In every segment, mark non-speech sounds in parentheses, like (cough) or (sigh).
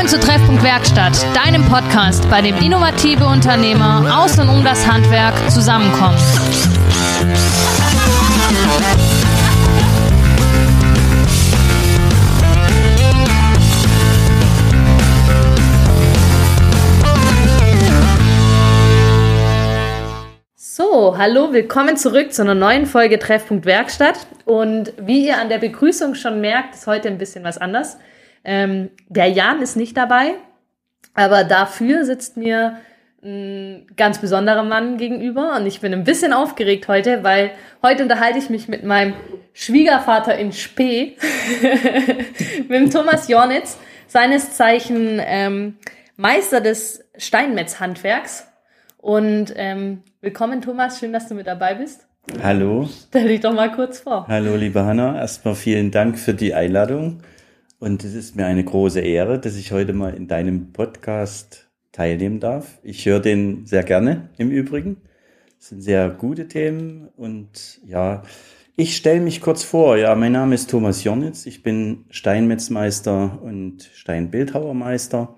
Willkommen zu Treffpunkt Werkstatt, deinem Podcast, bei dem innovative Unternehmer aus und um das Handwerk zusammenkommen. So, hallo, willkommen zurück zu einer neuen Folge Treffpunkt Werkstatt. Und wie ihr an der Begrüßung schon merkt, ist heute ein bisschen was anders. Ähm, der Jan ist nicht dabei, aber dafür sitzt mir ein ganz besonderer Mann gegenüber und ich bin ein bisschen aufgeregt heute, weil heute unterhalte ich mich mit meinem Schwiegervater in Spee, (laughs) mit dem Thomas Jornitz, seines Zeichen ähm, Meister des Steinmetzhandwerks. Und ähm, willkommen, Thomas, schön, dass du mit dabei bist. Hallo. Stell dich doch mal kurz vor. Hallo, liebe Hanna. Erstmal vielen Dank für die Einladung. Und es ist mir eine große Ehre, dass ich heute mal in deinem Podcast teilnehmen darf. Ich höre den sehr gerne im Übrigen. Das sind sehr gute Themen. Und ja, ich stelle mich kurz vor. Ja, mein Name ist Thomas Jornitz. Ich bin Steinmetzmeister und Steinbildhauermeister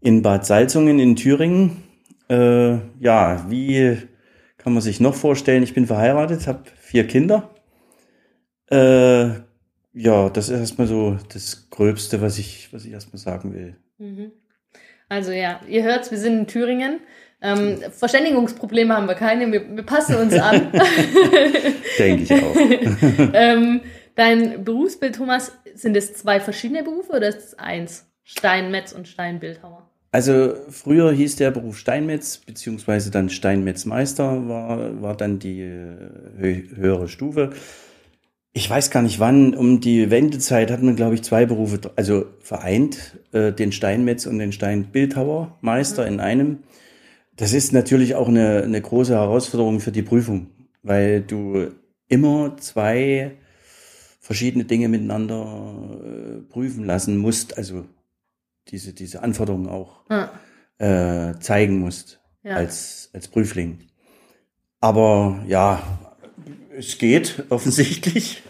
in Bad Salzungen in Thüringen. Äh, ja, wie kann man sich noch vorstellen? Ich bin verheiratet, habe vier Kinder. Äh, ja, das ist erstmal so das Gröbste, was ich, was ich erstmal sagen will. Mhm. Also ja, ihr hört, wir sind in Thüringen. Ähm, Verständigungsprobleme haben wir keine, wir, wir passen uns an. (laughs) Denke ich auch. (laughs) ähm, dein Berufsbild, Thomas, sind es zwei verschiedene Berufe oder ist es eins? Steinmetz und Steinbildhauer? Also früher hieß der Beruf Steinmetz, beziehungsweise dann Steinmetzmeister war, war dann die äh, höhere Stufe. Ich weiß gar nicht wann, um die Wendezeit hat man, glaube ich, zwei Berufe, also vereint, äh, den Steinmetz und den Steinbildhauermeister mhm. in einem. Das ist natürlich auch eine, eine große Herausforderung für die Prüfung, weil du immer zwei verschiedene Dinge miteinander äh, prüfen lassen musst, also diese, diese Anforderungen auch ja. äh, zeigen musst ja. als, als Prüfling. Aber ja, es geht offensichtlich.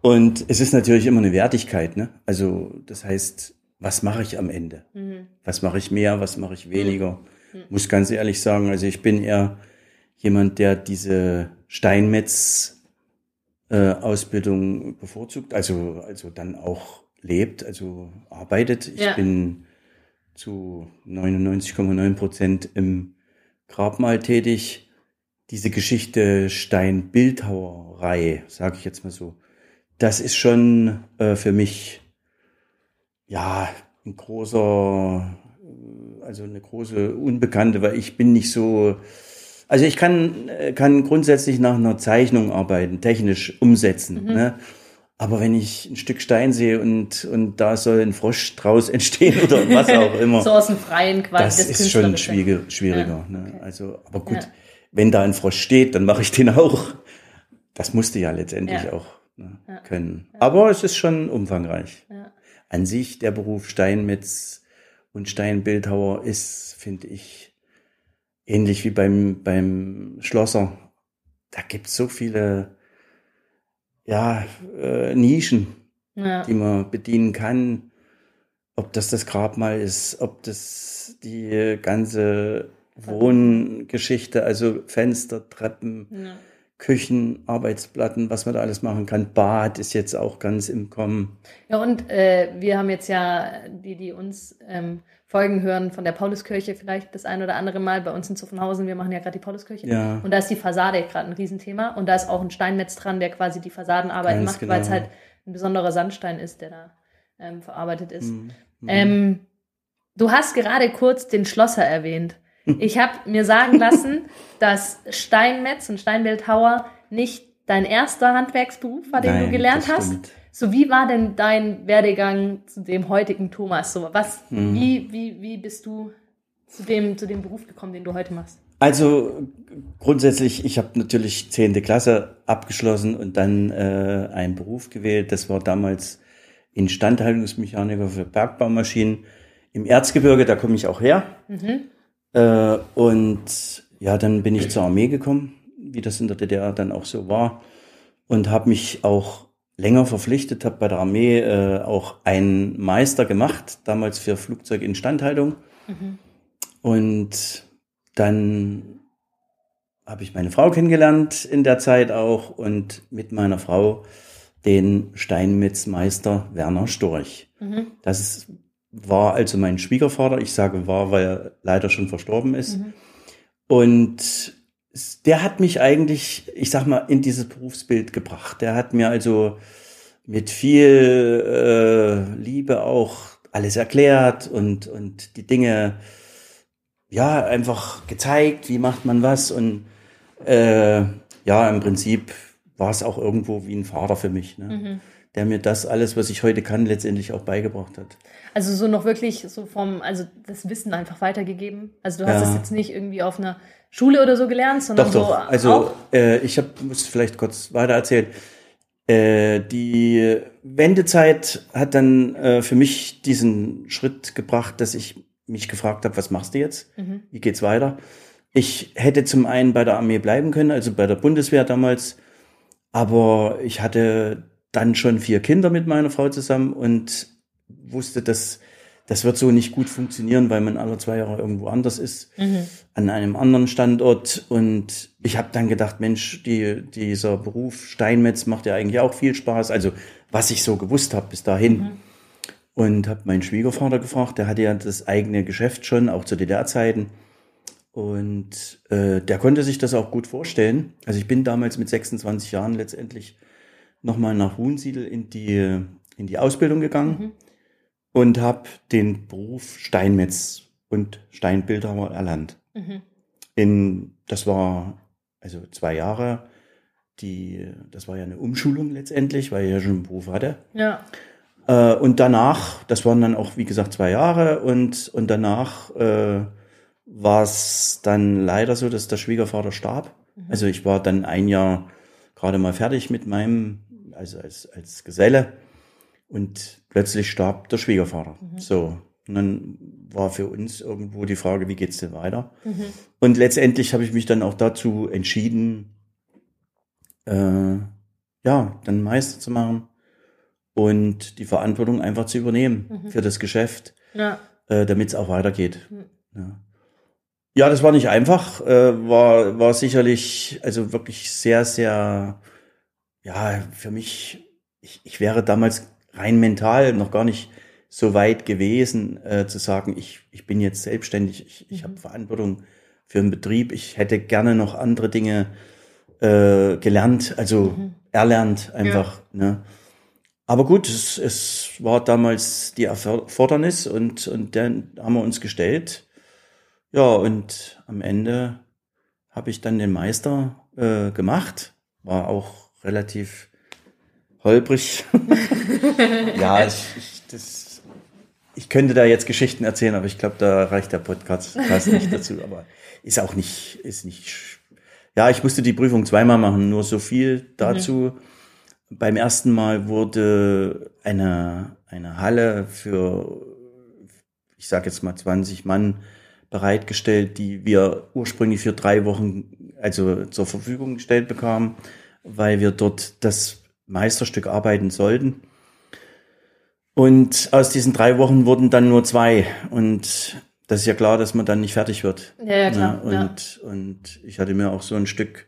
Und es ist natürlich immer eine Wertigkeit. Ne? Also das heißt, was mache ich am Ende? Mhm. Was mache ich mehr, was mache ich weniger? Mhm. Muss ganz ehrlich sagen, also ich bin eher jemand, der diese Steinmetz äh, Ausbildung bevorzugt, also, also dann auch lebt, also arbeitet. Ich ja. bin zu 99,9 Prozent im Grabmal tätig diese Geschichte Stein-Bildhauerei, sage ich jetzt mal so, das ist schon äh, für mich ja ein großer, äh, also eine große Unbekannte, weil ich bin nicht so, also ich kann, äh, kann grundsätzlich nach einer Zeichnung arbeiten, technisch umsetzen. Mhm. Ne? Aber wenn ich ein Stück Stein sehe und, und da soll ein Frosch draus entstehen oder was auch (laughs) immer. so aus dem Freien quasi. Das, das ist schon schwieriger. schwieriger ja, ne? Also, aber gut. Ja wenn da ein Frosch steht, dann mache ich den (laughs) auch. Das musste ja letztendlich ja. auch ne, ja. können. Aber es ist schon umfangreich. An sich der Beruf Steinmetz und Steinbildhauer ist, finde ich, ähnlich wie beim, beim Schlosser. Da gibt es so viele ja, äh, Nischen, die man bedienen kann. Ob das das Grabmal ist, ob das die ganze Wohngeschichte, also Fenster, Treppen, ja. Küchen, Arbeitsplatten, was man da alles machen kann. Bad ist jetzt auch ganz im Kommen. Ja, und äh, wir haben jetzt ja, die, die uns ähm, Folgen hören von der Pauluskirche vielleicht das ein oder andere Mal bei uns in Zuffenhausen. Wir machen ja gerade die Pauluskirche. Ja. Und da ist die Fassade gerade ein Riesenthema. Und da ist auch ein Steinmetz dran, der quasi die Fassadenarbeit macht, genau. weil es halt ein besonderer Sandstein ist, der da ähm, verarbeitet ist. Mhm. Ähm, du hast gerade kurz den Schlosser erwähnt. Ich habe mir sagen lassen, dass Steinmetz und Steinbildhauer nicht dein erster Handwerksberuf war, den Nein, du gelernt hast. So, wie war denn dein Werdegang zu dem heutigen Thomas? So, was, mhm. wie, wie, wie bist du zu dem, zu dem Beruf gekommen, den du heute machst? Also grundsätzlich, ich habe natürlich zehnte Klasse abgeschlossen und dann äh, einen Beruf gewählt. Das war damals Instandhaltungsmechaniker für Bergbaumaschinen im Erzgebirge, da komme ich auch her. Mhm. Äh, und ja, dann bin ich zur Armee gekommen, wie das in der DDR dann auch so war. Und habe mich auch länger verpflichtet, habe bei der Armee äh, auch einen Meister gemacht, damals für Flugzeuginstandhaltung. Mhm. Und dann habe ich meine Frau kennengelernt in der Zeit auch und mit meiner Frau den Steinmetzmeister Werner Storch. Mhm. Das ist, war also mein Schwiegervater. Ich sage war, weil er leider schon verstorben ist. Mhm. Und der hat mich eigentlich, ich sag mal, in dieses Berufsbild gebracht. Der hat mir also mit viel äh, Liebe auch alles erklärt und, und die Dinge ja einfach gezeigt, wie macht man was und äh, ja, im Prinzip war es auch irgendwo wie ein Vater für mich, ne? Mhm. Der mir das alles, was ich heute kann, letztendlich auch beigebracht hat. Also so noch wirklich so vom, also das Wissen einfach weitergegeben. Also du hast es ja. jetzt nicht irgendwie auf einer Schule oder so gelernt, sondern doch, doch. so. Also äh, ich habe, muss vielleicht kurz weiter erzählen. Äh, die Wendezeit hat dann äh, für mich diesen Schritt gebracht, dass ich mich gefragt habe, was machst du jetzt? Mhm. Wie geht's weiter? Ich hätte zum einen bei der Armee bleiben können, also bei der Bundeswehr damals, aber ich hatte dann schon vier Kinder mit meiner Frau zusammen und wusste, dass das wird so nicht gut funktionieren, weil man alle zwei Jahre irgendwo anders ist, mhm. an einem anderen Standort. Und ich habe dann gedacht, Mensch, die, dieser Beruf Steinmetz macht ja eigentlich auch viel Spaß. Also was ich so gewusst habe bis dahin. Mhm. Und habe meinen Schwiegervater gefragt, der hatte ja das eigene Geschäft schon, auch zu DDR-Zeiten. Und äh, der konnte sich das auch gut vorstellen. Also ich bin damals mit 26 Jahren letztendlich nochmal nach Huhnsiedel in die, in die Ausbildung gegangen mhm. und habe den Beruf Steinmetz und Steinbildhauer erlernt. Mhm. In, das war also zwei Jahre. Die, das war ja eine Umschulung letztendlich, weil ich ja schon einen Beruf hatte. Ja. Äh, und danach, das waren dann auch, wie gesagt, zwei Jahre und, und danach äh, war es dann leider so, dass der Schwiegervater starb. Mhm. Also ich war dann ein Jahr gerade mal fertig mit meinem, also als, als Geselle. Und plötzlich starb der Schwiegervater. Mhm. So. Und dann war für uns irgendwo die Frage, wie geht's denn weiter? Mhm. Und letztendlich habe ich mich dann auch dazu entschieden, äh, ja, dann Meister zu machen und die Verantwortung einfach zu übernehmen mhm. für das Geschäft, ja. äh, damit es auch weitergeht. Mhm. Ja. Ja, das war nicht einfach, äh, war, war sicherlich, also wirklich sehr, sehr, ja, für mich, ich, ich wäre damals rein mental noch gar nicht so weit gewesen, äh, zu sagen, ich, ich bin jetzt selbstständig, ich, ich mhm. habe Verantwortung für einen Betrieb, ich hätte gerne noch andere Dinge äh, gelernt, also mhm. erlernt einfach. Ja. Ne? Aber gut, es, es war damals die Erfordernis und, und dann haben wir uns gestellt. Ja, und am Ende habe ich dann den Meister äh, gemacht. War auch relativ holprig. (laughs) ja, ich, ich, das, ich könnte da jetzt Geschichten erzählen, aber ich glaube, da reicht der Podcast nicht dazu. Aber ist auch nicht, ist nicht. Ja, ich musste die Prüfung zweimal machen, nur so viel dazu. Mhm. Beim ersten Mal wurde eine, eine Halle für, ich sage jetzt mal 20 Mann bereitgestellt, die wir ursprünglich für drei Wochen also zur Verfügung gestellt bekamen, weil wir dort das Meisterstück arbeiten sollten. Und aus diesen drei Wochen wurden dann nur zwei. Und das ist ja klar, dass man dann nicht fertig wird. Ja, ja klar. Ja, und, ja. und ich hatte mir auch so ein Stück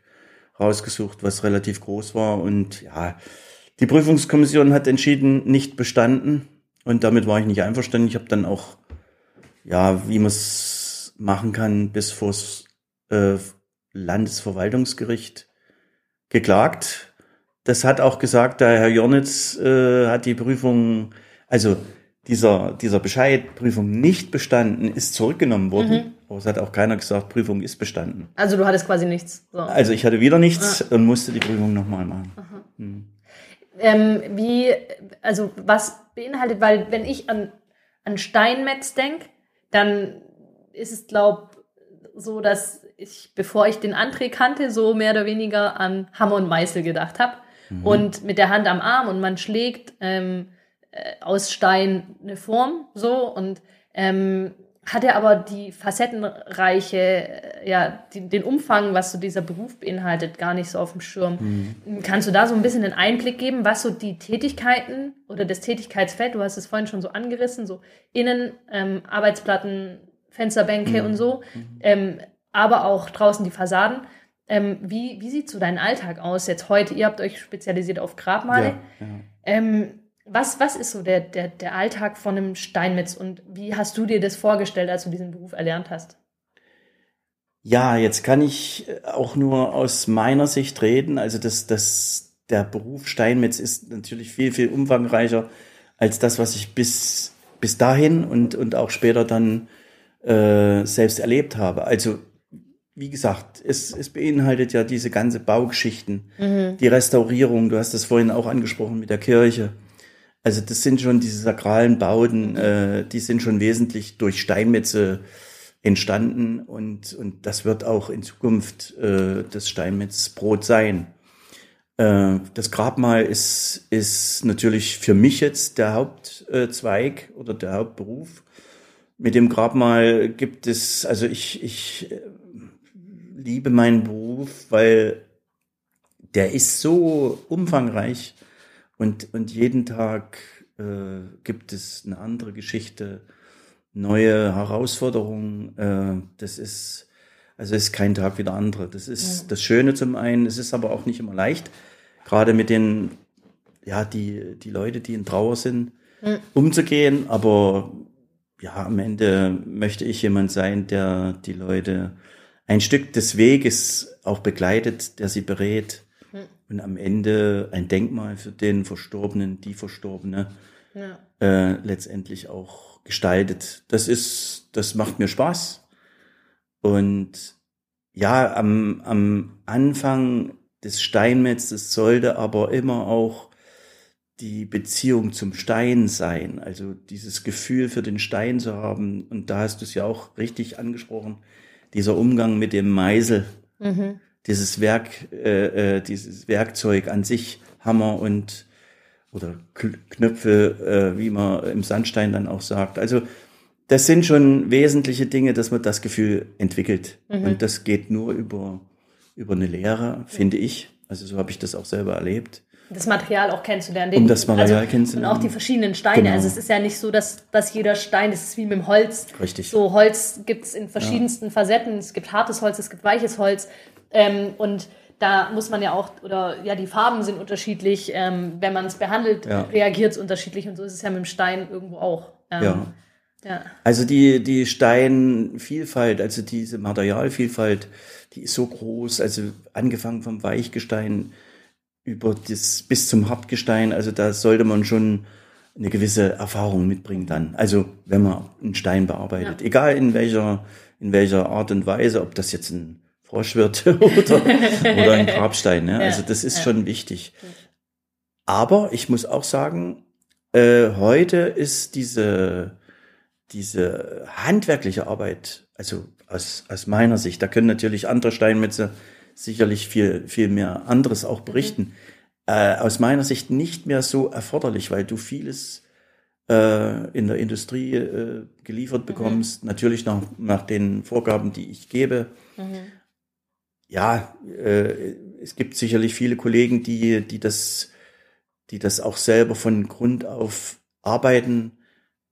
rausgesucht, was relativ groß war. Und ja, die Prüfungskommission hat entschieden, nicht bestanden. Und damit war ich nicht einverstanden. Ich habe dann auch, ja, wie man es machen kann, bis vors äh, Landesverwaltungsgericht geklagt. Das hat auch gesagt, der Herr Jornitz äh, hat die Prüfung, also dieser, dieser Bescheid, Prüfung nicht bestanden, ist zurückgenommen worden. Mhm. Aber es hat auch keiner gesagt, Prüfung ist bestanden. Also du hattest quasi nichts. So. Also ich hatte wieder nichts ah. und musste die Prüfung nochmal machen. Mhm. Ähm, wie, also was beinhaltet, weil wenn ich an, an Steinmetz denke, dann ist es, glaube so, dass ich, bevor ich den Antrieb kannte, so mehr oder weniger an Hammer und Meißel gedacht habe. Mhm. Und mit der Hand am Arm und man schlägt ähm, äh, aus Stein eine Form so und ähm, hat er aber die facettenreiche, äh, ja, die, den Umfang, was so dieser Beruf beinhaltet, gar nicht so auf dem Schirm. Mhm. Kannst du da so ein bisschen einen Einblick geben, was so die Tätigkeiten oder das Tätigkeitsfeld, du hast es vorhin schon so angerissen, so Innen, ähm, Arbeitsplatten, Fensterbänke mhm. und so, mhm. ähm, aber auch draußen die Fassaden. Ähm, wie, wie sieht so dein Alltag aus jetzt heute? Ihr habt euch spezialisiert auf Grabmale. Ja, ja. Ähm, was, was ist so der, der, der Alltag von einem Steinmetz und wie hast du dir das vorgestellt, als du diesen Beruf erlernt hast? Ja, jetzt kann ich auch nur aus meiner Sicht reden. Also das, das, der Beruf Steinmetz ist natürlich viel, viel umfangreicher als das, was ich bis, bis dahin und, und auch später dann äh, selbst erlebt habe. Also wie gesagt, es, es beinhaltet ja diese ganze Baugeschichten, mhm. die Restaurierung, du hast das vorhin auch angesprochen mit der Kirche, also das sind schon diese sakralen Bauten, äh, die sind schon wesentlich durch Steinmetze entstanden und, und das wird auch in Zukunft äh, das Steinmetzbrot sein. Äh, das Grabmal ist, ist natürlich für mich jetzt der Hauptzweig oder der Hauptberuf. Mit dem Grabmal gibt es, also ich, ich äh, liebe meinen Beruf, weil der ist so umfangreich und, und jeden Tag äh, gibt es eine andere Geschichte, neue Herausforderungen. Äh, das ist, also ist kein Tag wie der andere. Das ist ja. das Schöne zum einen. Es ist aber auch nicht immer leicht, gerade mit den, ja, die, die Leute, die in Trauer sind, ja. umzugehen. Aber ja, am Ende möchte ich jemand sein, der die Leute ein Stück des Weges auch begleitet, der sie berät, und am Ende ein Denkmal für den Verstorbenen, die Verstorbene ja. äh, letztendlich auch gestaltet. Das ist, das macht mir Spaß. Und ja, am, am Anfang des Steinmetzes sollte aber immer auch die Beziehung zum Stein sein, also dieses Gefühl für den Stein zu haben. Und da hast du es ja auch richtig angesprochen, dieser Umgang mit dem Meisel. Mhm dieses Werk, äh, äh, dieses Werkzeug an sich, Hammer und oder Knöpfe, äh, wie man im Sandstein dann auch sagt. Also das sind schon wesentliche Dinge, dass man das Gefühl entwickelt. Mhm. Und das geht nur über, über eine Lehre, finde ich. Also so habe ich das auch selber erlebt. Das Material auch kennenzulernen. Um das Material also, kennenzulernen. Und auch die verschiedenen Steine. Genau. Also es ist ja nicht so, dass, dass jeder Stein, das ist wie mit dem Holz. Richtig. So Holz gibt es in verschiedensten ja. Facetten. Es gibt hartes Holz, es gibt weiches Holz. Ähm, und da muss man ja auch, oder ja, die Farben sind unterschiedlich. Ähm, wenn man es behandelt, ja. reagiert es unterschiedlich. Und so ist es ja mit dem Stein irgendwo auch. Ähm, ja. ja. Also die, die Steinvielfalt, also diese Materialvielfalt, die ist so groß. Also angefangen vom Weichgestein über das bis zum Hartgestein. Also da sollte man schon eine gewisse Erfahrung mitbringen dann. Also wenn man einen Stein bearbeitet, ja. egal in welcher in welcher Art und Weise, ob das jetzt ein Frosch wird (laughs) oder, oder ein Grabstein. Ne? Ja, also das ist ja. schon wichtig. Aber ich muss auch sagen, äh, heute ist diese, diese handwerkliche Arbeit, also aus, aus meiner Sicht, da können natürlich andere Steinmetze sicherlich viel, viel mehr anderes auch berichten, mhm. äh, aus meiner Sicht nicht mehr so erforderlich, weil du vieles äh, in der Industrie äh, geliefert mhm. bekommst, mhm. natürlich nach, nach den Vorgaben, die ich gebe. Mhm ja, äh, es gibt sicherlich viele Kollegen, die, die das, die das auch selber von Grund auf arbeiten.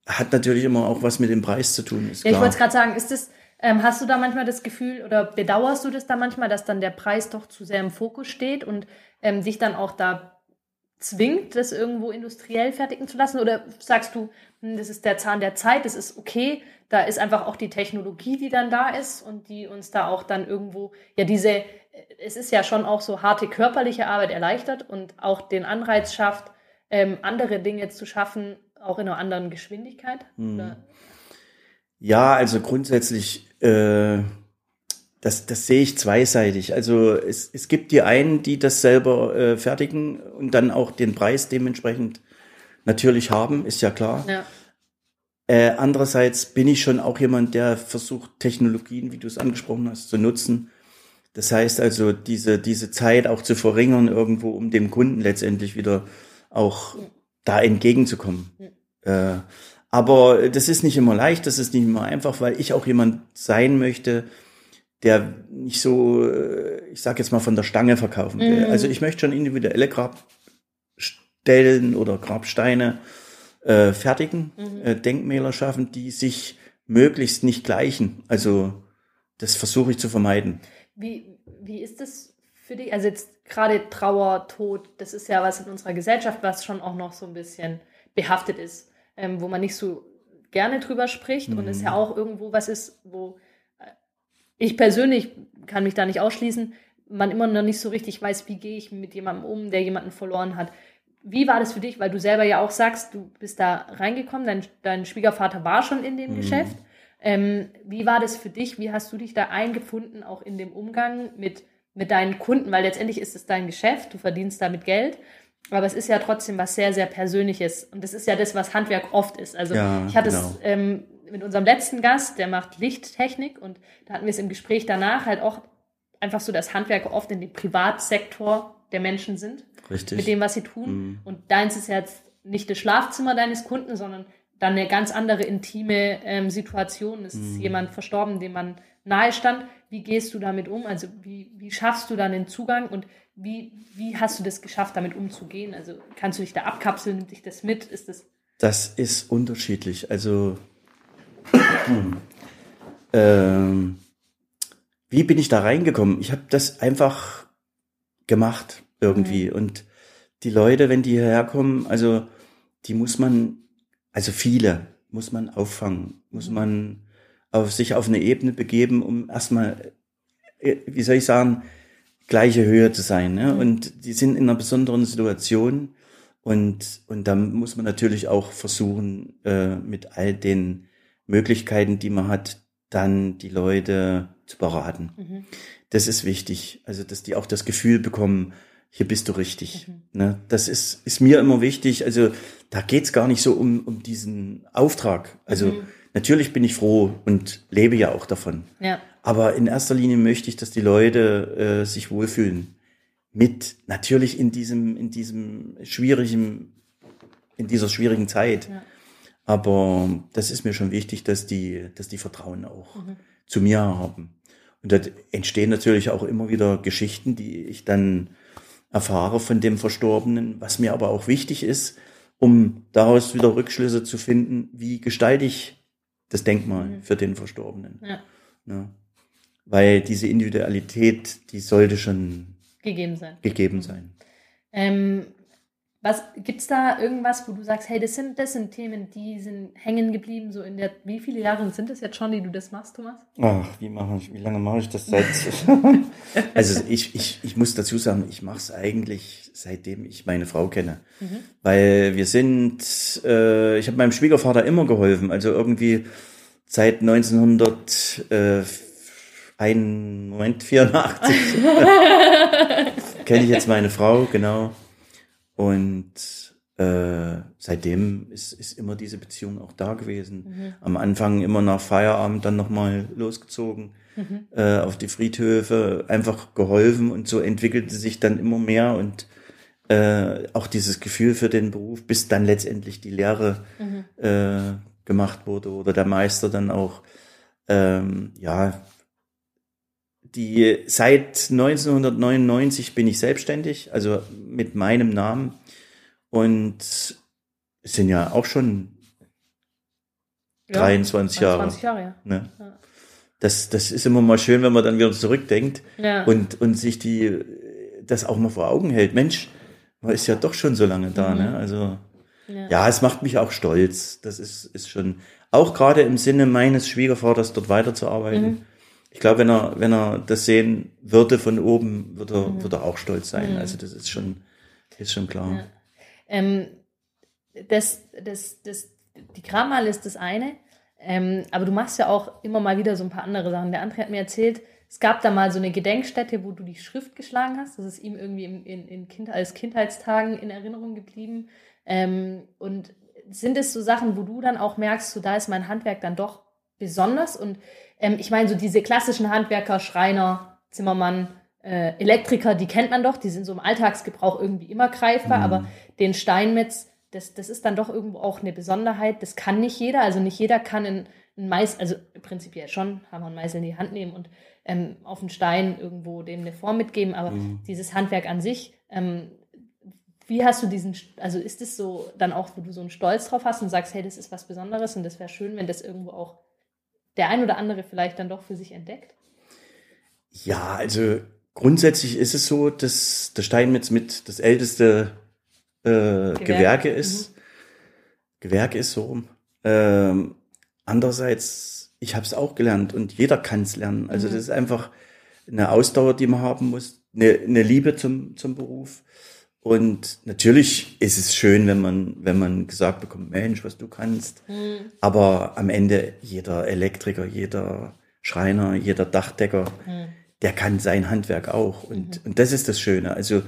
Hat natürlich immer auch was mit dem Preis zu tun. Ist ja, ich wollte gerade sagen, ist das, ähm, hast du da manchmal das Gefühl oder bedauerst du das da manchmal, dass dann der Preis doch zu sehr im Fokus steht und ähm, dich dann auch da zwingt, das irgendwo industriell fertigen zu lassen? Oder sagst du, hm, das ist der Zahn der Zeit, das ist okay, da ist einfach auch die Technologie, die dann da ist und die uns da auch dann irgendwo, ja, diese, es ist ja schon auch so harte körperliche Arbeit erleichtert und auch den Anreiz schafft, ähm, andere Dinge zu schaffen, auch in einer anderen Geschwindigkeit? Hm. Ja, also grundsätzlich, äh, das, das sehe ich zweiseitig. Also es, es gibt die einen, die das selber äh, fertigen und dann auch den Preis dementsprechend natürlich haben, ist ja klar. Ja. Äh, andererseits bin ich schon auch jemand, der versucht, Technologien, wie du es angesprochen hast, zu nutzen. Das heißt also, diese, diese Zeit auch zu verringern irgendwo, um dem Kunden letztendlich wieder auch da entgegenzukommen. Äh, Aber das ist nicht immer leicht, das ist nicht immer einfach, weil ich auch jemand sein möchte, der nicht so, äh, ich sag jetzt mal, von der Stange verkaufen will. Mhm. Also ich möchte schon individuelle Grabstellen oder Grabsteine äh, fertigen, mhm. äh, Denkmäler schaffen, die sich möglichst nicht gleichen. Also das versuche ich zu vermeiden. Wie, wie ist das für dich? Also jetzt gerade Trauer, Tod, das ist ja was in unserer Gesellschaft, was schon auch noch so ein bisschen behaftet ist, ähm, wo man nicht so gerne drüber spricht mhm. und es ja mhm. auch irgendwo was ist, wo äh, ich persönlich kann mich da nicht ausschließen, man immer noch nicht so richtig weiß, wie gehe ich mit jemandem um, der jemanden verloren hat. Wie war das für dich? Weil du selber ja auch sagst, du bist da reingekommen, dein, dein Schwiegervater war schon in dem mhm. Geschäft. Ähm, wie war das für dich? Wie hast du dich da eingefunden, auch in dem Umgang mit, mit deinen Kunden? Weil letztendlich ist es dein Geschäft, du verdienst damit Geld. Aber es ist ja trotzdem was sehr, sehr Persönliches. Und das ist ja das, was Handwerk oft ist. Also ja, ich hatte genau. es ähm, mit unserem letzten Gast, der macht Lichttechnik. Und da hatten wir es im Gespräch danach halt auch einfach so, dass Handwerker oft in dem Privatsektor der Menschen sind. Richtig. Mit dem, was sie tun. Mhm. Und deins ist jetzt nicht das Schlafzimmer deines Kunden, sondern dann eine ganz andere intime ähm, Situation. Es ist mhm. jemand verstorben, dem man nahe stand. Wie gehst du damit um? Also wie, wie schaffst du dann den Zugang und wie, wie hast du das geschafft, damit umzugehen? Also kannst du dich da abkapseln, nimmt dich das mit? Ist das? Das ist unterschiedlich. Also (clears throat) ähm, wie bin ich da reingekommen? Ich habe das einfach gemacht irgendwie. Mhm. Und die Leute, wenn die hierher kommen, also die muss man also viele muss man auffangen, muss mhm. man auf sich auf eine Ebene begeben, um erstmal, äh, wie soll ich sagen, gleiche Höhe zu sein. Ne? Mhm. Und die sind in einer besonderen Situation und, und da muss man natürlich auch versuchen, äh, mit all den Möglichkeiten, die man hat, dann die Leute zu beraten. Mhm. Das ist wichtig. Also, dass die auch das Gefühl bekommen, hier bist du richtig. Mhm. Ne? Das ist, ist mir immer wichtig. Also da geht's gar nicht so um, um diesen Auftrag. Also mhm. Natürlich bin ich froh und lebe ja auch davon. Ja. Aber in erster Linie möchte ich, dass die Leute äh, sich wohlfühlen. Mit natürlich in diesem, in diesem schwierigen, in dieser schwierigen Zeit. Ja. Aber das ist mir schon wichtig, dass die, dass die Vertrauen auch mhm. zu mir haben. Und da entstehen natürlich auch immer wieder Geschichten, die ich dann erfahre von dem Verstorbenen, was mir aber auch wichtig ist, um daraus wieder Rückschlüsse zu finden, wie gestalte ich das Denkmal mhm. für den Verstorbenen. Ja. ja. Weil diese Individualität, die sollte schon gegeben sein. Gegeben sein. Ähm, was gibt's da irgendwas, wo du sagst, hey, das sind, das sind Themen, die sind hängen geblieben, so in der, wie viele Jahre sind das jetzt schon, die du das machst, Thomas? Ach, wie mache ich, wie lange mache ich das seit? (laughs) (laughs) also ich, ich, ich muss dazu sagen, ich mache es eigentlich seitdem ich meine Frau kenne, mhm. weil wir sind, äh, ich habe meinem Schwiegervater immer geholfen, also irgendwie seit 1900 äh, ein Moment 84 (laughs) kenne ich jetzt meine Frau genau und äh, seitdem ist, ist immer diese Beziehung auch da gewesen. Mhm. Am Anfang immer nach Feierabend dann nochmal losgezogen mhm. äh, auf die Friedhöfe, einfach geholfen und so entwickelte sich dann immer mehr und äh, auch dieses Gefühl für den Beruf, bis dann letztendlich die Lehre mhm. äh, gemacht wurde oder der Meister dann auch ähm, ja die seit 1999 bin ich selbstständig, also mit meinem Namen. Und es sind ja auch schon ja, 23 Jahre. 20 Jahre, ja. Ne? ja. Das, das ist immer mal schön, wenn man dann wieder zurückdenkt ja. und, und sich die, das auch mal vor Augen hält. Mensch, man ist ja doch schon so lange da, ne? mhm. Also, ja. ja. es macht mich auch stolz. Das ist, ist schon, auch gerade im Sinne meines Schwiegervaters dort weiterzuarbeiten. Mhm ich glaube, wenn er, wenn er das sehen würde von oben, würde er, mhm. würde er auch stolz sein. Mhm. Also das ist schon, ist schon klar. Ja. Ähm, das, das, das, die Krammal ist das eine, ähm, aber du machst ja auch immer mal wieder so ein paar andere Sachen. Der andere hat mir erzählt, es gab da mal so eine Gedenkstätte, wo du die Schrift geschlagen hast. Das ist ihm irgendwie in, in, in kind, als Kindheitstagen in Erinnerung geblieben. Ähm, und sind es so Sachen, wo du dann auch merkst, so da ist mein Handwerk dann doch besonders und ähm, ich meine, so diese klassischen Handwerker, Schreiner, Zimmermann, äh, Elektriker, die kennt man doch, die sind so im Alltagsgebrauch irgendwie immer greifbar, mhm. aber den Steinmetz, das, das ist dann doch irgendwo auch eine Besonderheit. Das kann nicht jeder. Also nicht jeder kann ein, ein Meißel, also prinzipiell schon, Hammer und Meißel in die Hand nehmen und ähm, auf den Stein irgendwo dem eine Form mitgeben. Aber mhm. dieses Handwerk an sich, ähm, wie hast du diesen, also ist es so dann auch, wo du so einen Stolz drauf hast und sagst, hey, das ist was Besonderes und das wäre schön, wenn das irgendwo auch der ein oder andere vielleicht dann doch für sich entdeckt? Ja, also grundsätzlich ist es so, dass der Steinmetz mit das älteste äh, Gewerke. Gewerke ist. Mhm. Gewerke ist so rum. Ähm, andererseits, ich habe es auch gelernt und jeder kann es lernen. Also mhm. das ist einfach eine Ausdauer, die man haben muss, eine, eine Liebe zum, zum Beruf. Und natürlich ist es schön, wenn man, wenn man gesagt bekommt, Mensch, was du kannst. Mhm. Aber am Ende jeder Elektriker, jeder Schreiner, jeder Dachdecker, mhm. der kann sein Handwerk auch. Und, mhm. und das ist das Schöne. Also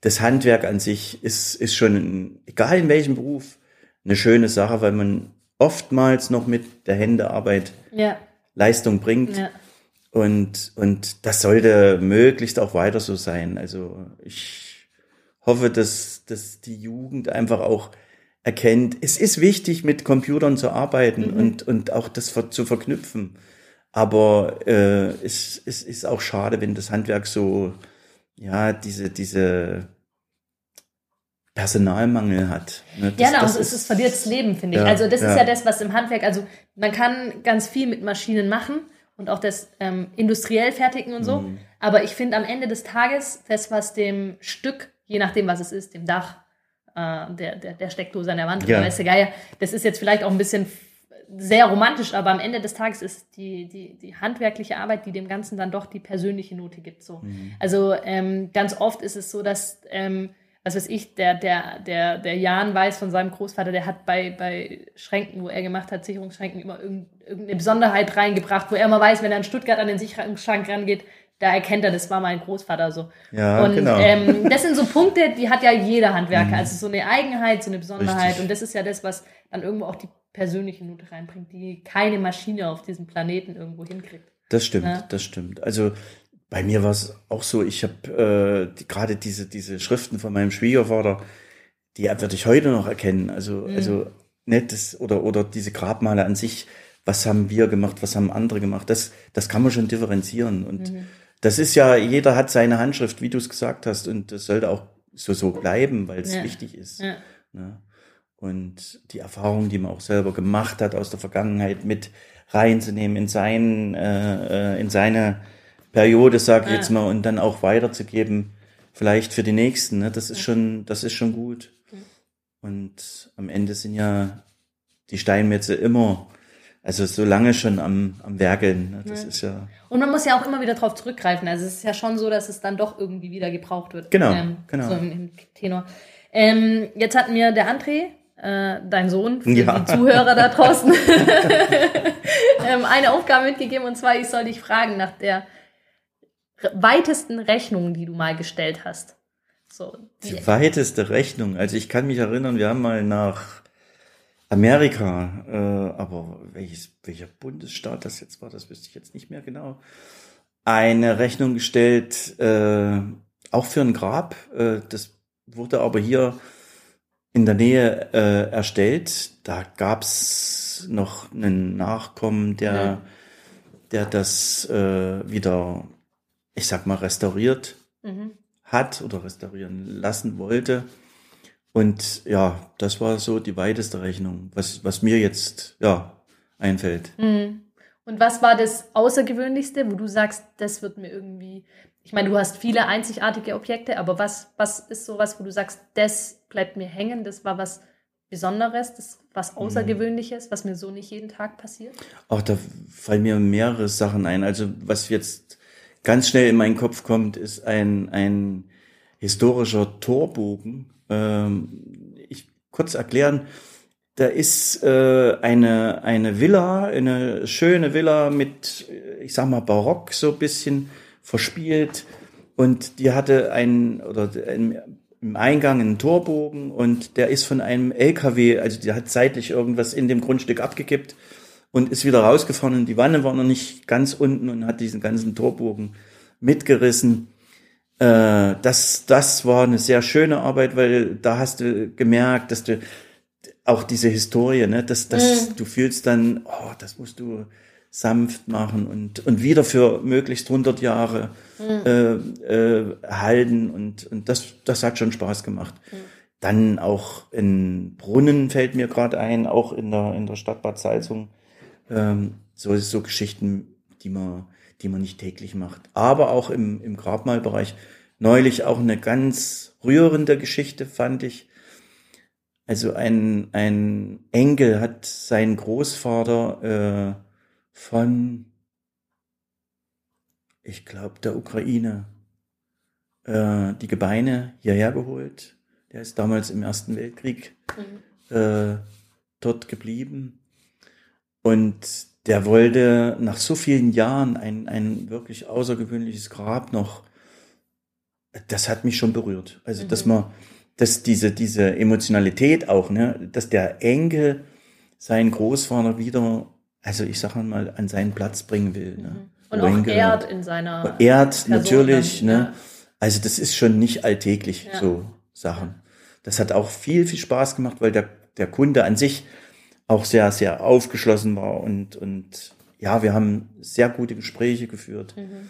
das Handwerk an sich ist, ist schon, egal in welchem Beruf, eine schöne Sache, weil man oftmals noch mit der Händearbeit ja. Leistung bringt. Ja. Und, und das sollte möglichst auch weiter so sein. Also ich hoffe, dass, dass die Jugend einfach auch erkennt, es ist wichtig, mit Computern zu arbeiten mhm. und, und auch das zu verknüpfen. Aber äh, es, es ist auch schade, wenn das Handwerk so ja, diese, diese Personalmangel hat. Ne? Das, ja, genau, das es ist, verliert das Leben, finde ich. Ja, also das ja. ist ja das, was im Handwerk, also man kann ganz viel mit Maschinen machen und auch das ähm, industriell fertigen und so. Mhm. Aber ich finde am Ende des Tages, das, was dem Stück, je nachdem, was es ist, dem Dach, äh, der, der, der Steckdose an der Wand, ja. oder weiß der Geier, das ist jetzt vielleicht auch ein bisschen sehr romantisch, aber am Ende des Tages ist die, die, die handwerkliche Arbeit, die dem Ganzen dann doch die persönliche Note gibt. So. Mhm. Also ähm, ganz oft ist es so, dass, ähm, was weiß ich, der, der, der, der Jan weiß von seinem Großvater, der hat bei, bei Schränken, wo er gemacht hat, Sicherungsschränken, immer irgendeine Besonderheit reingebracht, wo er immer weiß, wenn er in Stuttgart an den Sicherungsschrank rangeht, da erkennt er, das war mein Großvater so. Ja, und genau. ähm, das sind so Punkte, die hat ja jeder Handwerker. Mhm. Also so eine Eigenheit, so eine Besonderheit. Richtig. Und das ist ja das, was dann irgendwo auch die persönliche Note reinbringt, die keine Maschine auf diesem Planeten irgendwo hinkriegt. Das stimmt, ja? das stimmt. Also bei mir war es auch so, ich habe äh, die, gerade diese, diese Schriften von meinem Schwiegervater, die werde ich heute noch erkennen. Also, mhm. also das, oder, oder diese Grabmale an sich, was haben wir gemacht, was haben andere gemacht, das, das kann man schon differenzieren. Und mhm. das ist ja, jeder hat seine Handschrift, wie du es gesagt hast, und das sollte auch so, so bleiben, weil es ja. wichtig ist. Ja. Ne? Und die Erfahrungen, die man auch selber gemacht hat aus der Vergangenheit, mit reinzunehmen in sein, äh, äh in seine Periode, sag ich jetzt mal, und dann auch weiterzugeben, vielleicht für die nächsten. Ne? Das ist schon, das ist schon gut. Und am Ende sind ja die Steinmetze immer, also so lange schon am, am Werkeln. Ne? Das ja. ist ja. Und man muss ja auch immer wieder drauf zurückgreifen. Also es ist ja schon so, dass es dann doch irgendwie wieder gebraucht wird. Genau, ähm, genau. So im, im Tenor. Ähm, jetzt hat mir der André, äh, dein Sohn, für ja. die Zuhörer da draußen, (laughs) ähm, eine Aufgabe mitgegeben und zwar, ich soll dich fragen nach der weitesten Rechnung, die du mal gestellt hast? So, die, die weiteste Rechnung. Also ich kann mich erinnern, wir haben mal nach Amerika, äh, aber welches, welcher Bundesstaat das jetzt war, das wüsste ich jetzt nicht mehr genau, eine Rechnung gestellt, äh, auch für ein Grab. Äh, das wurde aber hier in der Nähe äh, erstellt. Da gab's noch einen Nachkommen, der, ja. der das äh, wieder ich sag mal, restauriert mhm. hat oder restaurieren lassen wollte. Und ja, das war so die weiteste Rechnung, was, was mir jetzt ja, einfällt. Mhm. Und was war das Außergewöhnlichste, wo du sagst, das wird mir irgendwie, ich meine, du hast viele einzigartige Objekte, aber was, was ist sowas, wo du sagst, das bleibt mir hängen, das war was Besonderes, das was mhm. Außergewöhnliches, was mir so nicht jeden Tag passiert? Auch da fallen mir mehrere Sachen ein. Also was jetzt ganz schnell in meinen Kopf kommt, ist ein, ein historischer Torbogen. Ähm, ich kurz erklären, da ist äh, eine, eine Villa, eine schöne Villa mit, ich sag mal, Barock so ein bisschen verspielt. Und die hatte einen, oder im Eingang einen Torbogen und der ist von einem LKW, also der hat seitlich irgendwas in dem Grundstück abgekippt und ist wieder rausgefahren und die Wanne war noch nicht ganz unten und hat diesen ganzen Torbogen mitgerissen. Äh, das, das war eine sehr schöne Arbeit, weil da hast du gemerkt, dass du auch diese Historie, ne, dass, dass mhm. du fühlst dann, oh, das musst du sanft machen und, und wieder für möglichst 100 Jahre mhm. äh, äh, halten und, und das, das hat schon Spaß gemacht. Mhm. Dann auch in Brunnen fällt mir gerade ein, auch in der, in der Stadt Bad Salzung, ähm, so, so Geschichten, die man, die man nicht täglich macht. Aber auch im, im Grabmalbereich neulich auch eine ganz rührende Geschichte fand ich. Also ein, ein Enkel hat seinen Großvater äh, von, ich glaube, der Ukraine äh, die Gebeine hierher geholt. Der ist damals im Ersten Weltkrieg mhm. äh, dort geblieben. Und der wollte nach so vielen Jahren ein, ein wirklich außergewöhnliches Grab noch. Das hat mich schon berührt. Also, mhm. dass man, dass diese, diese Emotionalität auch, ne, dass der Enkel seinen Großvater wieder, also ich sag mal, an seinen Platz bringen will. Ne? Mhm. Und auch ehrt in seiner. Ehrt, Person natürlich, dann, ne? Ja. Also, das ist schon nicht alltäglich, ja. so Sachen. Das hat auch viel, viel Spaß gemacht, weil der, der Kunde an sich auch sehr, sehr aufgeschlossen war und, und ja, wir haben sehr gute Gespräche geführt. Mhm.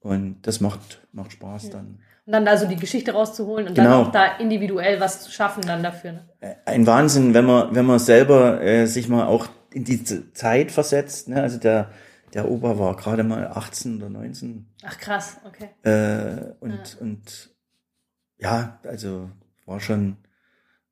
Und das macht, macht Spaß ja. dann. Und dann da so die Geschichte rauszuholen und genau. dann auch da individuell was zu schaffen dann dafür. Ne? Ein Wahnsinn, wenn man, wenn man selber äh, sich mal auch in diese Zeit versetzt. Ne? Also der, der Opa war gerade mal 18 oder 19. Ach krass, okay. Äh, und, ja. und ja, also war schon,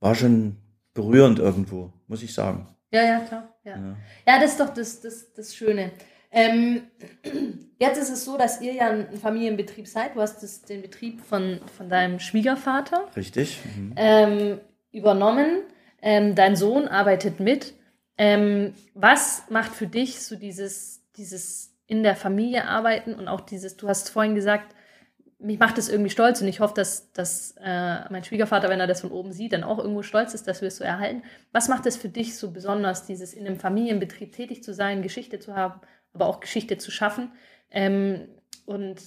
war schon berührend irgendwo, muss ich sagen. Ja, ja, klar. Ja, ja. ja das ist doch das, das, das Schöne. Ähm, (clears throat) jetzt ist es so, dass ihr ja ein Familienbetrieb seid. Du hast das, den Betrieb von, von deinem Schwiegervater. Richtig. Mhm. Ähm, übernommen. Ähm, dein Sohn arbeitet mit. Ähm, was macht für dich so dieses, dieses in der Familie arbeiten und auch dieses, du hast vorhin gesagt, mich macht das irgendwie stolz und ich hoffe, dass, dass äh, mein Schwiegervater, wenn er das von oben sieht, dann auch irgendwo stolz ist, dass wir es so erhalten. Was macht es für dich so besonders, dieses in einem Familienbetrieb tätig zu sein, Geschichte zu haben, aber auch Geschichte zu schaffen? Ähm, und,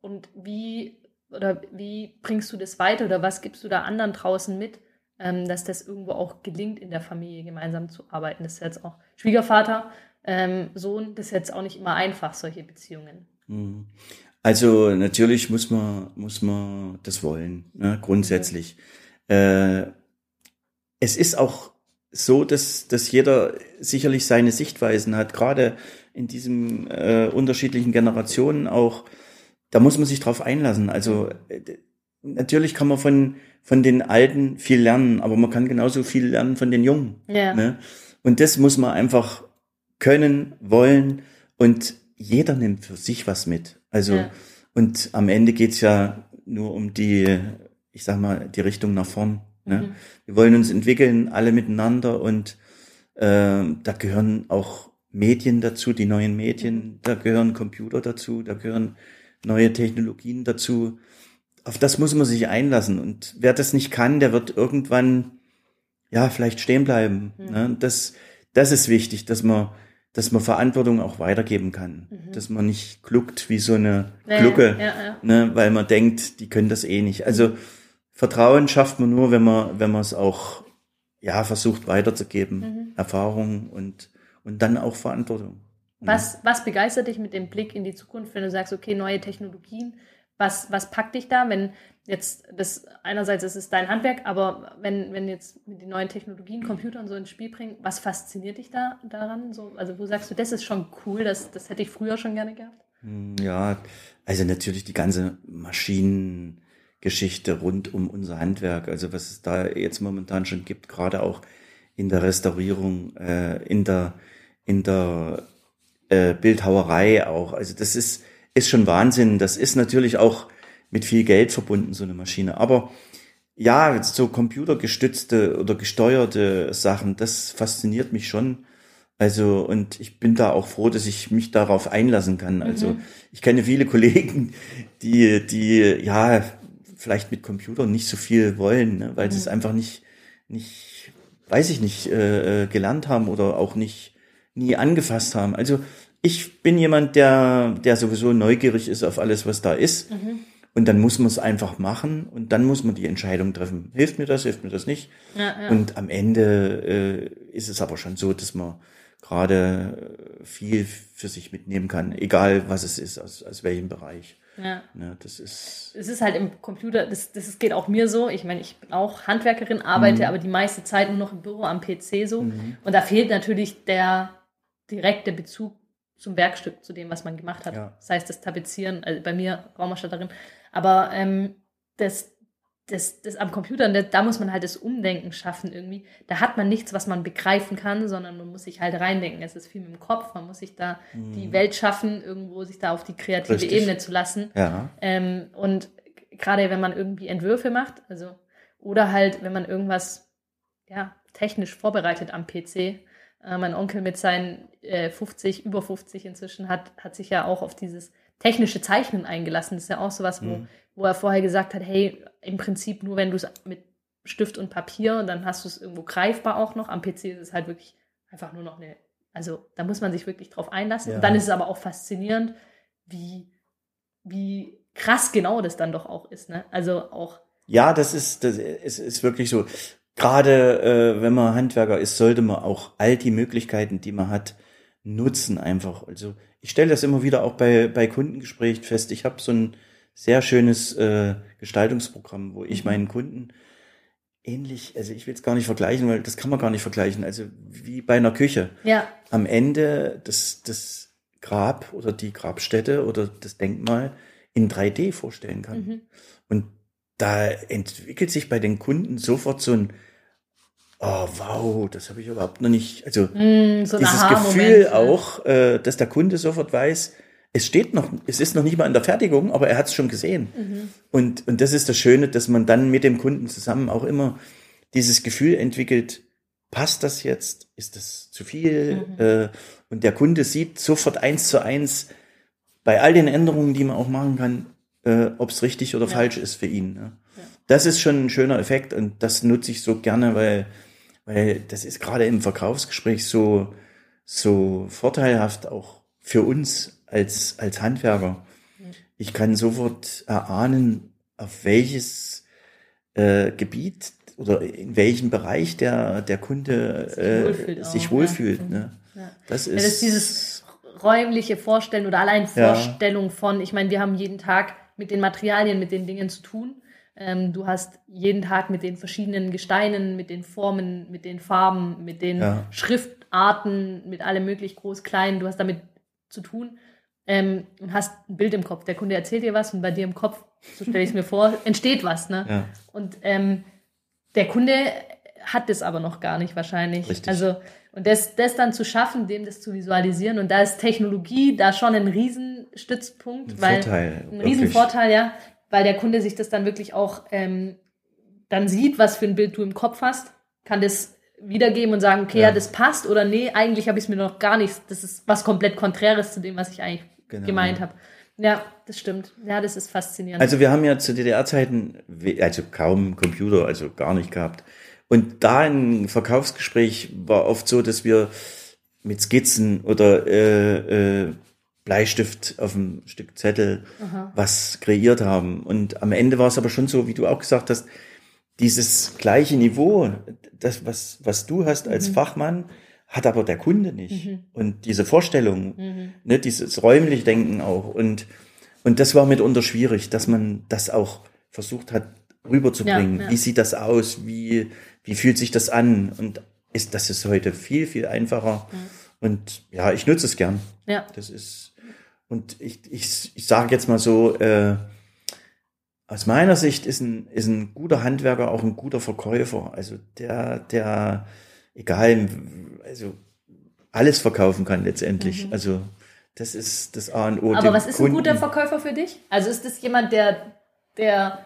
und wie oder wie bringst du das weiter oder was gibst du da anderen draußen mit, ähm, dass das irgendwo auch gelingt, in der Familie gemeinsam zu arbeiten? Das ist jetzt auch Schwiegervater, ähm, Sohn, das ist jetzt auch nicht immer einfach, solche Beziehungen. Mhm. Also natürlich muss man, muss man das wollen, ne, grundsätzlich. Äh, es ist auch so, dass, dass jeder sicherlich seine Sichtweisen hat, gerade in diesen äh, unterschiedlichen Generationen auch. Da muss man sich drauf einlassen. Also äh, natürlich kann man von, von den Alten viel lernen, aber man kann genauso viel lernen von den Jungen. Ja. Ne? Und das muss man einfach können, wollen und jeder nimmt für sich was mit. Also, ja. und am Ende geht's ja nur um die, ich sag mal, die Richtung nach vorn. Ne? Mhm. Wir wollen uns entwickeln, alle miteinander und äh, da gehören auch Medien dazu, die neuen Medien, da gehören Computer dazu, da gehören neue Technologien dazu. Auf das muss man sich einlassen. Und wer das nicht kann, der wird irgendwann, ja, vielleicht stehen bleiben. Mhm. Ne? Das, das ist wichtig, dass man dass man Verantwortung auch weitergeben kann. Mhm. Dass man nicht gluckt wie so eine ja, Glucke, ja, ja. Ne, weil man denkt, die können das eh nicht. Also Vertrauen schafft man nur, wenn man, wenn man es auch ja, versucht weiterzugeben. Mhm. Erfahrung und, und dann auch Verantwortung. Was, was begeistert dich mit dem Blick in die Zukunft, wenn du sagst, okay, neue Technologien, was, was packt dich da, wenn jetzt das einerseits ist es dein Handwerk, aber wenn, wenn jetzt mit den neuen Technologien, Computern so ins Spiel bringen, was fasziniert dich da daran? So, also wo sagst du, das ist schon cool, das, das hätte ich früher schon gerne gehabt? Hm, ja, also natürlich die ganze Maschinengeschichte rund um unser Handwerk, also was es da jetzt momentan schon gibt, gerade auch in der Restaurierung, äh, in der, in der äh, Bildhauerei auch. Also das ist, ist schon Wahnsinn. Das ist natürlich auch mit viel Geld verbunden, so eine Maschine. Aber ja, so computergestützte oder gesteuerte Sachen, das fasziniert mich schon. Also, und ich bin da auch froh, dass ich mich darauf einlassen kann. Also, mhm. ich kenne viele (laughs) Kollegen, die, die, ja, vielleicht mit Computern nicht so viel wollen, ne, weil mhm. sie es einfach nicht, nicht, weiß ich nicht, äh, äh, gelernt haben oder auch nicht, nie angefasst haben. Also, ich bin jemand, der, der sowieso neugierig ist auf alles, was da ist. Mhm. Und dann muss man es einfach machen und dann muss man die Entscheidung treffen. Hilft mir das, hilft mir das nicht? Ja, ja. Und am Ende äh, ist es aber schon so, dass man gerade viel für sich mitnehmen kann, egal was es ist, aus, aus welchem Bereich. Ja. ja. Das ist. Es ist halt im Computer, das, das geht auch mir so. Ich meine, ich bin auch Handwerkerin, arbeite mhm. aber die meiste Zeit nur noch im Büro am PC so. Mhm. Und da fehlt natürlich der direkte Bezug zum Werkstück, zu dem, was man gemacht hat. Ja. Das heißt, das Tapezieren, also bei mir Raumausstatterin. Aber ähm, das, das, das am Computer, da muss man halt das Umdenken schaffen irgendwie. Da hat man nichts, was man begreifen kann, sondern man muss sich halt reindenken. Es ist viel mit dem Kopf, man muss sich da mhm. die Welt schaffen, irgendwo sich da auf die kreative Richtig. Ebene zu lassen. Ja. Ähm, und gerade wenn man irgendwie Entwürfe macht, also oder halt, wenn man irgendwas ja, technisch vorbereitet am PC. Äh, mein Onkel mit seinen äh, 50, über 50 inzwischen hat, hat sich ja auch auf dieses technische Zeichnen eingelassen. Das ist ja auch sowas, wo, mhm. wo er vorher gesagt hat, hey, im Prinzip nur wenn du es mit Stift und Papier und dann hast du es irgendwo greifbar auch noch. Am PC ist es halt wirklich einfach nur noch eine, also da muss man sich wirklich drauf einlassen. Ja. Und dann ist es aber auch faszinierend, wie, wie krass genau das dann doch auch ist. Ne? Also auch. Ja, das ist, das ist, ist wirklich so. Gerade äh, wenn man Handwerker ist, sollte man auch all die Möglichkeiten, die man hat, nutzen einfach. Also ich stelle das immer wieder auch bei, bei Kundengesprächen fest. Ich habe so ein sehr schönes äh, Gestaltungsprogramm, wo ich mhm. meinen Kunden ähnlich, also ich will es gar nicht vergleichen, weil das kann man gar nicht vergleichen, also wie bei einer Küche. Ja. Am Ende das, das Grab oder die Grabstätte oder das Denkmal in 3D vorstellen kann. Mhm. Und da entwickelt sich bei den Kunden sofort so ein oh wow, das habe ich überhaupt noch nicht, also mm, so dieses Gefühl auch, äh, dass der Kunde sofort weiß, es steht noch, es ist noch nicht mal in der Fertigung, aber er hat es schon gesehen. Mhm. Und, und das ist das Schöne, dass man dann mit dem Kunden zusammen auch immer dieses Gefühl entwickelt, passt das jetzt? Ist das zu viel? Mhm. Äh, und der Kunde sieht sofort eins zu eins bei all den Änderungen, die man auch machen kann, äh, ob es richtig oder ja. falsch ist für ihn. Ne? Ja. Das ist schon ein schöner Effekt und das nutze ich so gerne, weil weil das ist gerade im Verkaufsgespräch so, so vorteilhaft auch für uns als, als Handwerker. Ich kann sofort erahnen, auf welches äh, Gebiet oder in welchem Bereich der, der Kunde sich äh, wohlfühlt. Sich wohlfühlt ja. ne? ja. Das, ist, ja, das ist dieses räumliche Vorstellen oder allein Vorstellung von, ich meine, wir haben jeden Tag mit den Materialien, mit den Dingen zu tun. Ähm, du hast jeden Tag mit den verschiedenen Gesteinen, mit den Formen, mit den Farben, mit den ja. Schriftarten, mit allem möglich groß, klein. Du hast damit zu tun ähm, und hast ein Bild im Kopf. Der Kunde erzählt dir was und bei dir im Kopf, so stelle ich es mir vor, (laughs) entsteht was. Ne? Ja. Und ähm, der Kunde hat das aber noch gar nicht wahrscheinlich. Richtig. Also und das, das dann zu schaffen, dem das zu visualisieren. Und da ist Technologie da schon ein Riesenstützpunkt, ein weil Vorteil, ein Riesenvorteil, ja, weil der Kunde sich das dann wirklich auch ähm, dann sieht, was für ein Bild du im Kopf hast, kann das wiedergeben und sagen, okay, ja, ja das passt oder nee, eigentlich habe ich es mir noch gar nicht, das ist was komplett Konträres zu dem, was ich eigentlich genau, gemeint habe. Ja, das stimmt. Ja, das ist faszinierend. Also wir haben ja zu DDR-Zeiten also kaum Computer, also gar nicht gehabt. Und da ein Verkaufsgespräch war oft so, dass wir mit Skizzen oder äh, äh, Bleistift auf einem Stück Zettel Aha. was kreiert haben. Und am Ende war es aber schon so, wie du auch gesagt hast, dieses gleiche Niveau, das, was, was du hast als mhm. Fachmann, hat aber der Kunde nicht. Mhm. Und diese Vorstellung, mhm. ne, dieses räumliche Denken auch. Und, und das war mitunter schwierig, dass man das auch versucht hat rüberzubringen. Ja, ja. Wie sieht das aus? Wie, wie fühlt sich das an? Und ist, das ist heute viel, viel einfacher. Und ja, ich nutze es gern. Ja. Das ist, und ich, ich, ich sage jetzt mal so, äh, aus meiner Sicht ist ein, ist ein guter Handwerker auch ein guter Verkäufer. Also der, der, egal, also alles verkaufen kann letztendlich. Mhm. Also das ist das A und O. Aber was ist Kunden. ein guter Verkäufer für dich? Also ist das jemand, der, der,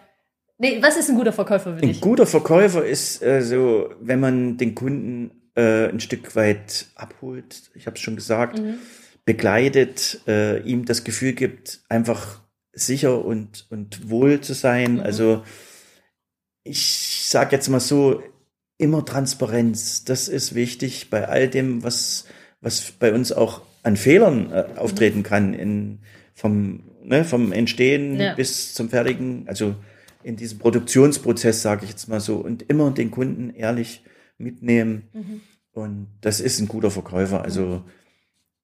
nee, was ist ein guter Verkäufer für dich? Ein guter Verkäufer ist äh, so, wenn man den Kunden äh, ein Stück weit abholt. Ich habe es schon gesagt. Mhm begleitet, äh, ihm das Gefühl gibt, einfach sicher und, und wohl zu sein. Mhm. Also ich sage jetzt mal so, immer Transparenz, das ist wichtig bei all dem, was, was bei uns auch an Fehlern äh, auftreten kann in, vom ne, vom Entstehen ja. bis zum Fertigen, also in diesem Produktionsprozess, sage ich jetzt mal so, und immer den Kunden ehrlich mitnehmen. Mhm. Und das ist ein guter Verkäufer. Also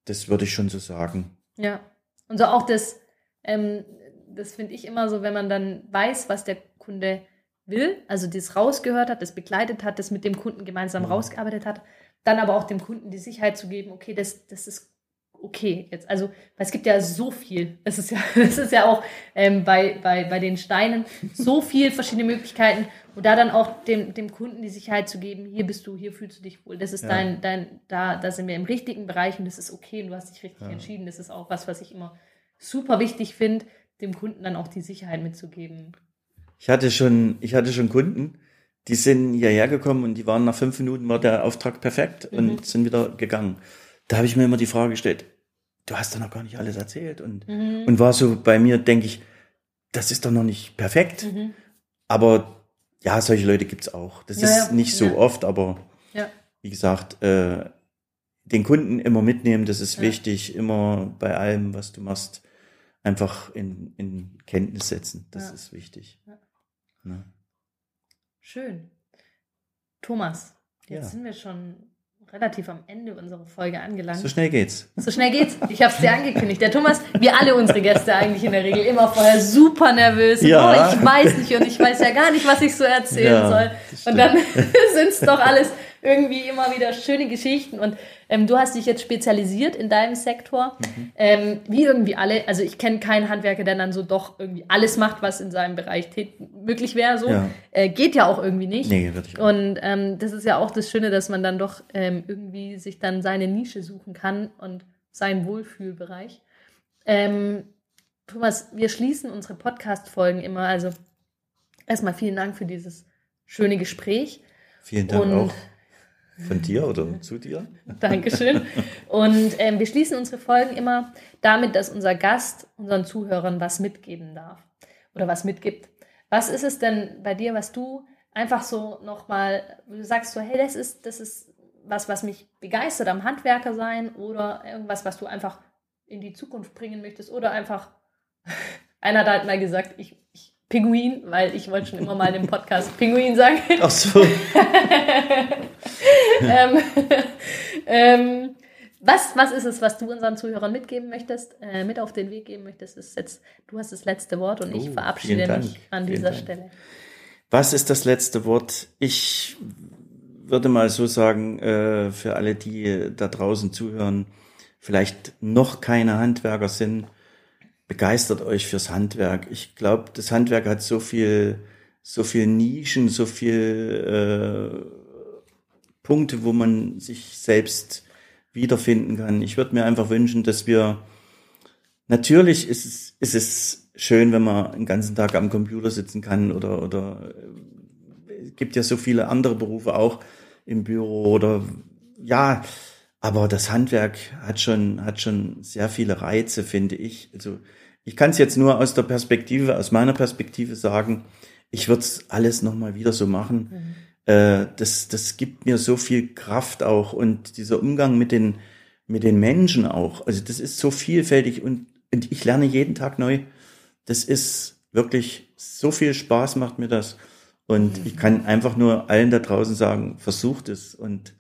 das würde ich schon so sagen. Ja. Und so auch das, ähm, das finde ich immer so, wenn man dann weiß, was der Kunde will, also das rausgehört hat, das begleitet hat, das mit dem Kunden gemeinsam mhm. rausgearbeitet hat, dann aber auch dem Kunden die Sicherheit zu geben, okay, das, das ist okay jetzt. Also, weil es gibt ja so viel. (laughs) Es ist ja, es ist ja auch ähm, bei, bei, bei den Steinen so viel verschiedene Möglichkeiten und da dann auch dem, dem Kunden die Sicherheit zu geben, hier bist du, hier fühlst du dich wohl. Das ist ja. dein, dein, da, da sind wir im richtigen Bereich und das ist okay und du hast dich richtig ja. entschieden. Das ist auch was, was ich immer super wichtig finde, dem Kunden dann auch die Sicherheit mitzugeben. Ich hatte schon, ich hatte schon Kunden, die sind hierher gekommen und die waren nach fünf Minuten war der Auftrag perfekt mhm. und sind wieder gegangen. Da habe ich mir immer die Frage gestellt, du hast doch noch gar nicht alles erzählt. Und, mhm. und war so bei mir, denke ich, das ist doch noch nicht perfekt. Mhm. Aber ja, solche Leute gibt's auch. Das ja, ist ja. nicht so ja. oft, aber wie gesagt, äh, den Kunden immer mitnehmen, das ist wichtig, immer bei allem, was du machst, einfach in, in Kenntnis setzen. Das ist wichtig. Schön. Thomas, jetzt sind wir schon relativ am Ende unserer Folge angelangt. So schnell geht's. So schnell geht's. Ich habe es dir angekündigt. Der Thomas, wir alle unsere Gäste eigentlich in der Regel immer vorher super nervös. Ja. Oh, ich weiß nicht und ich weiß ja gar nicht, was ich so erzählen ja, soll. Und dann (laughs) sind es doch alles irgendwie immer wieder schöne Geschichten. Und ähm, du hast dich jetzt spezialisiert in deinem Sektor, mhm. ähm, wie irgendwie alle. Also ich kenne keinen Handwerker, der dann so doch irgendwie alles macht, was in seinem Bereich möglich wäre. So ja. Äh, geht ja auch irgendwie nicht. Nee, wirklich. Und ähm, das ist ja auch das Schöne, dass man dann doch ähm, irgendwie sich dann seine Nische suchen kann und seinen Wohlfühlbereich. Ähm, Thomas, wir schließen unsere Podcast-Folgen immer. Also erstmal vielen Dank für dieses schöne Gespräch. Vielen Dank und auch. Von dir oder zu dir? Dankeschön. Und ähm, wir schließen unsere Folgen immer damit, dass unser Gast unseren Zuhörern was mitgeben darf oder was mitgibt. Was ist es denn bei dir, was du einfach so nochmal, du sagst so, hey, das ist, das ist was, was mich begeistert am Handwerker sein oder irgendwas, was du einfach in die Zukunft bringen möchtest oder einfach, (laughs) einer hat halt mal gesagt, ich, ich Pinguin, weil ich wollte schon immer mal dem Podcast Pinguin sagen. Ach so. (laughs) ähm, ähm, was, was ist es, was du unseren Zuhörern mitgeben möchtest, äh, mit auf den Weg geben möchtest? Ist jetzt, du hast das letzte Wort und oh, ich verabschiede mich an dieser Stelle. Was ist das letzte Wort? Ich würde mal so sagen, äh, für alle, die da draußen zuhören, vielleicht noch keine Handwerker sind, begeistert euch fürs Handwerk. Ich glaube, das Handwerk hat so viel, so viel Nischen, so viel äh, Punkte, wo man sich selbst wiederfinden kann. Ich würde mir einfach wünschen, dass wir natürlich ist es, ist es schön, wenn man den ganzen Tag am Computer sitzen kann oder oder äh, es gibt ja so viele andere Berufe auch im Büro oder ja, aber das Handwerk hat schon hat schon sehr viele Reize, finde ich. Also ich kann es jetzt nur aus der Perspektive, aus meiner Perspektive sagen. Ich würde es alles nochmal wieder so machen. Mhm äh, das, das gibt mir so viel Kraft auch und dieser Umgang mit den, mit den Menschen auch. Also das ist so vielfältig und, und ich lerne jeden Tag neu. Das ist wirklich so viel Spaß macht mir das. Und mhm. ich kann einfach nur allen da draußen sagen, versucht es. Und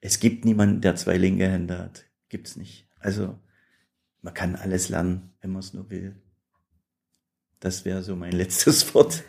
es gibt niemanden, der zwei linke Hände hat. Gibt's nicht. Also man kann alles lernen, wenn man es nur will. Das wäre so mein (laughs) letztes Wort.